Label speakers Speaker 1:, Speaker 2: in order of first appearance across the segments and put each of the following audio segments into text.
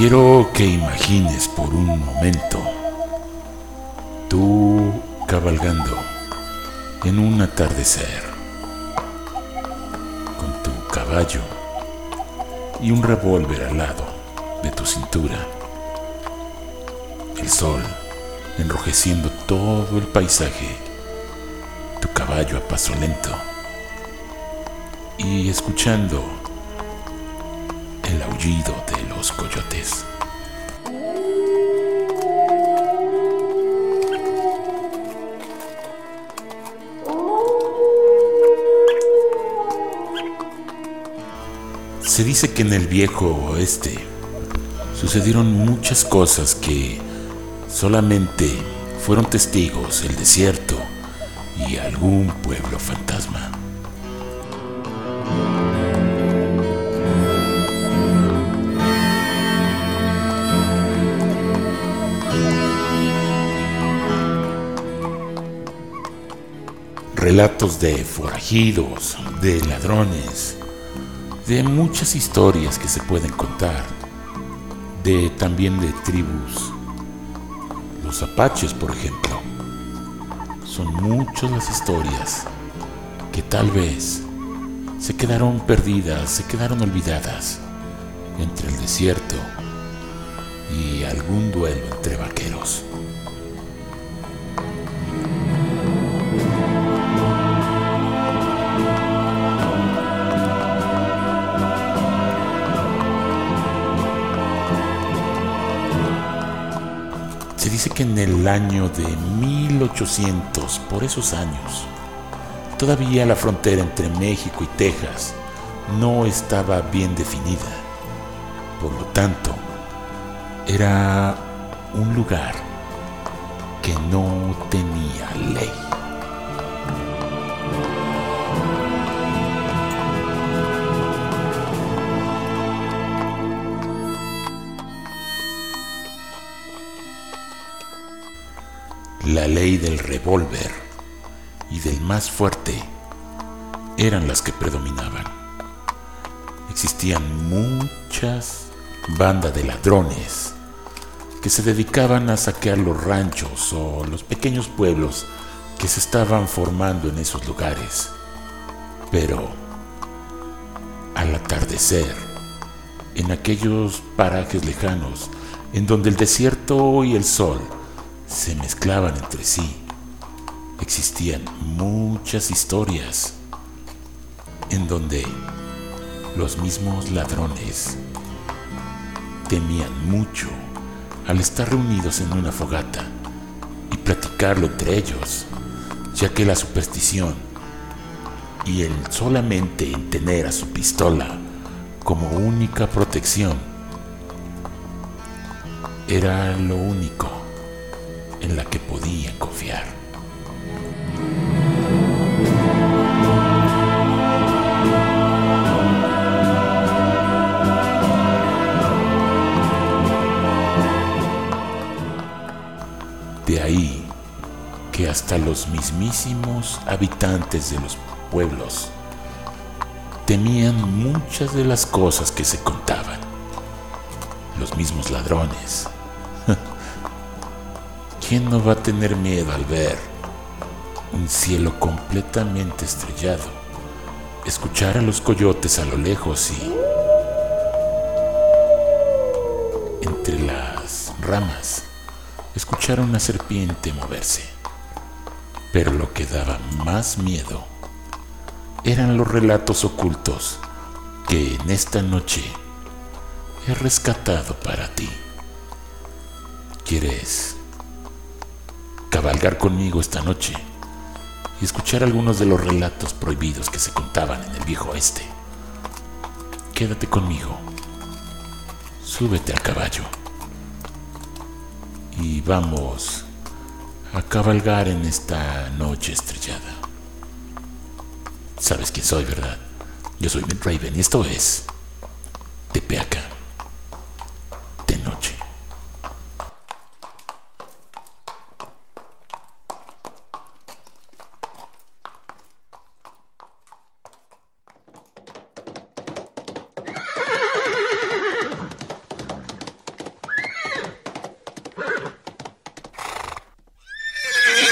Speaker 1: Quiero que imagines por un momento tú cabalgando en un atardecer con tu caballo y un revólver al lado de tu cintura. El sol enrojeciendo todo el paisaje, tu caballo a paso lento y escuchando el aullido Se dice que en el viejo oeste sucedieron muchas cosas que solamente fueron testigos el desierto y algún pueblo fantasma. Relatos de forajidos, de ladrones, de muchas historias que se pueden contar, de también de tribus. Los apaches, por ejemplo. Son muchas las historias que tal vez se quedaron perdidas, se quedaron olvidadas entre el desierto y algún duelo entre vaqueros. El año de 1800, por esos años, todavía la frontera entre México y Texas no estaba bien definida. Por lo tanto, era un lugar que no tenía ley. La ley del revólver y del más fuerte eran las que predominaban. Existían muchas bandas de ladrones que se dedicaban a saquear los ranchos o los pequeños pueblos que se estaban formando en esos lugares. Pero al atardecer, en aquellos parajes lejanos, en donde el desierto y el sol se mezclaban entre sí, existían muchas historias en donde los mismos ladrones temían mucho al estar reunidos en una fogata y platicarlo entre ellos, ya que la superstición y el solamente en tener a su pistola como única protección era lo único en la que podían confiar. De ahí que hasta los mismísimos habitantes de los pueblos temían muchas de las cosas que se contaban. Los mismos ladrones. ¿Quién no va a tener miedo al ver un cielo completamente estrellado? Escuchar a los coyotes a lo lejos y entre las ramas escuchar a una serpiente moverse. Pero lo que daba más miedo eran los relatos ocultos que en esta noche he rescatado para ti. ¿Quieres cabalgar conmigo esta noche y escuchar algunos de los relatos prohibidos que se contaban en el viejo oeste? Quédate conmigo. Súbete al caballo y vamos a cabalgar en esta noche estrellada. Sabes quién soy, ¿verdad? Yo soy Ben Raven y esto es Tepeaca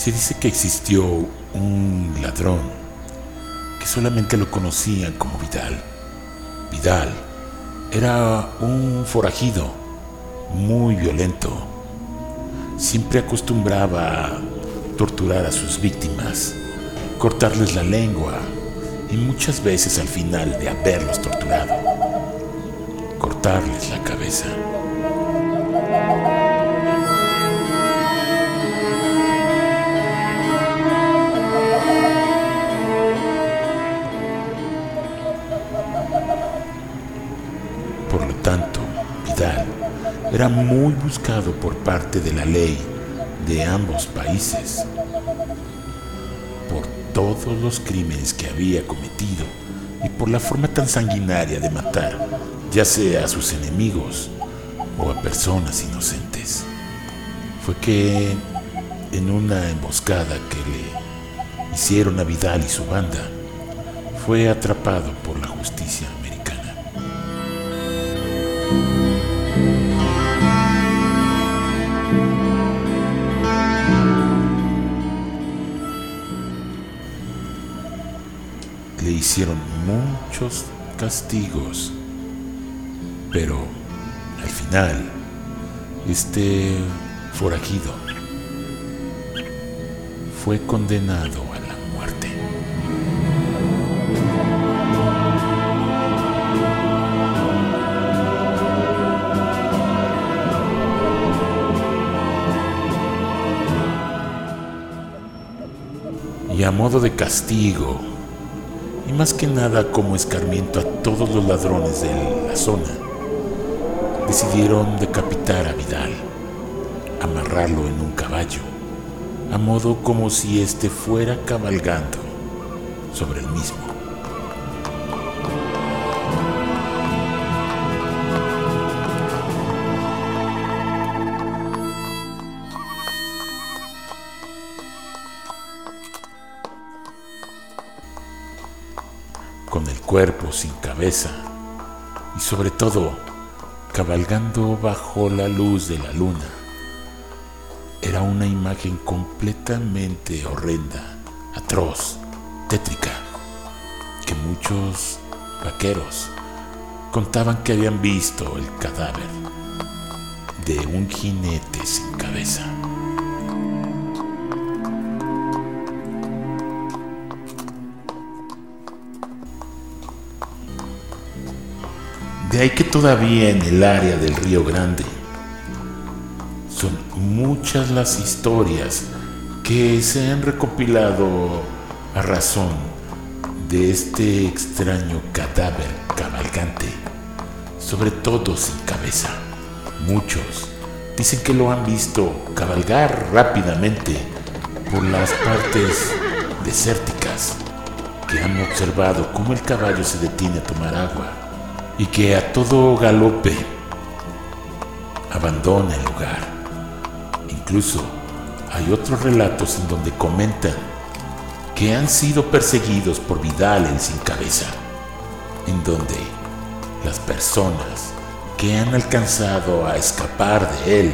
Speaker 1: Se dice que existió un ladrón que solamente lo conocían como Vidal. Vidal era un forajido muy violento. Siempre acostumbraba a torturar a sus víctimas, cortarles la lengua y muchas veces al final de haberlos torturado, cortarles la cabeza. Era muy buscado por parte de la ley de ambos países por todos los crímenes que había cometido y por la forma tan sanguinaria de matar, ya sea a sus enemigos o a personas inocentes. Fue que en una emboscada que le hicieron a Vidal y su banda, fue atrapado por la justicia. Hicieron muchos castigos, pero al final este forajido fue condenado a a modo de castigo, y más que nada como escarmiento a todos los ladrones de la zona, decidieron decapitar a Vidal, amarrarlo en un caballo, a modo como si éste fuera cabalgando sobre el mismo. Cuerpo sin cabeza y sobre todo cabalgando bajo la luz de la luna. Era una imagen completamente horrenda, atroz, tétrica, que muchos vaqueros contaban que habían visto el cadáver de un jinete sin cabeza. De ahí que todavía en el área del Río Grande son muchas las historias que se han recopilado a razón de este extraño cadáver cabalgante, sobre todo sin cabeza. Muchos dicen que lo han visto cabalgar rápidamente por las partes desérticas, que han observado cómo el caballo se detiene a tomar agua y que a todo galope abandona el lugar. Incluso hay otros relatos en donde comentan que han sido perseguidos por Vidal el sin cabeza, en donde las personas que han alcanzado a escapar de él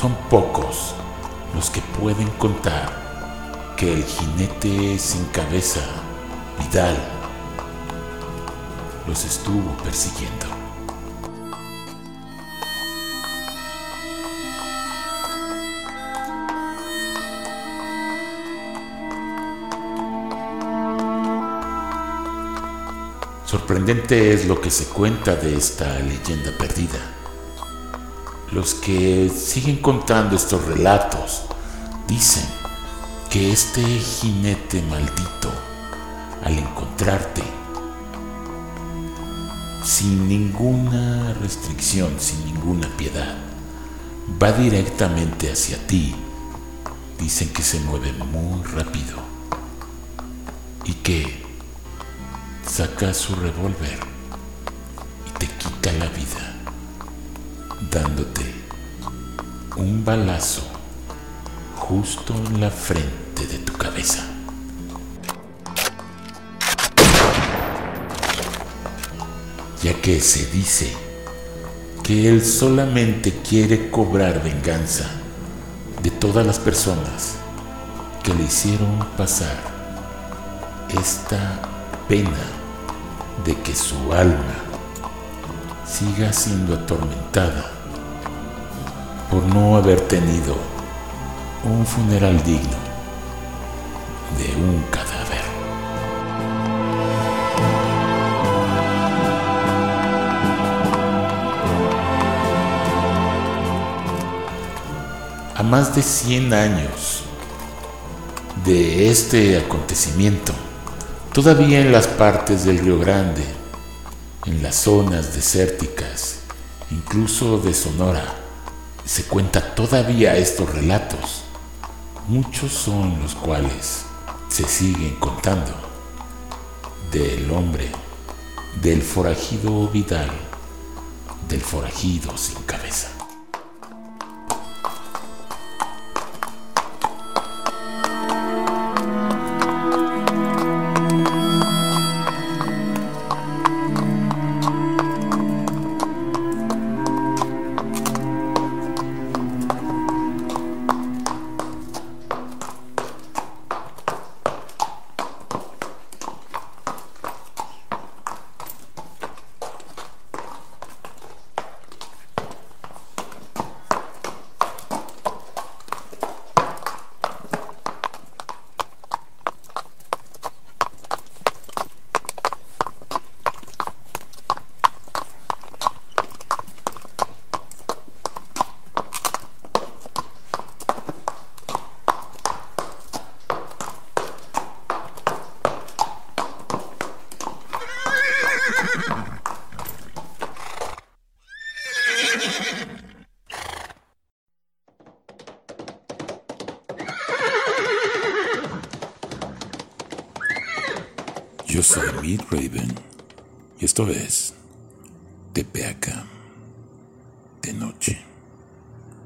Speaker 1: son pocos los que pueden contar que el jinete sin cabeza Vidal los estuvo persiguiendo. Sorprendente es lo que se cuenta de esta leyenda perdida. Los que siguen contando estos relatos dicen que este jinete maldito, al encontrarte, sin ninguna restricción, sin ninguna piedad, va directamente hacia ti. Dicen que se mueve muy rápido y que saca su revólver y te quita la vida, dándote un balazo justo en la frente de tu cabeza. Que se dice que él solamente quiere cobrar venganza de todas las personas que le hicieron pasar esta pena de que su alma siga siendo atormentada por no haber tenido un funeral digno de un cadáver. A más de 100 años de este acontecimiento, todavía en las partes del Río Grande, en las zonas desérticas, incluso de Sonora, se cuenta todavía estos relatos. Muchos son los cuales se siguen contando del hombre, del forajido Vidal, del forajido sin cabeza. Yo soy Meat Raven y esto es Tepeaca.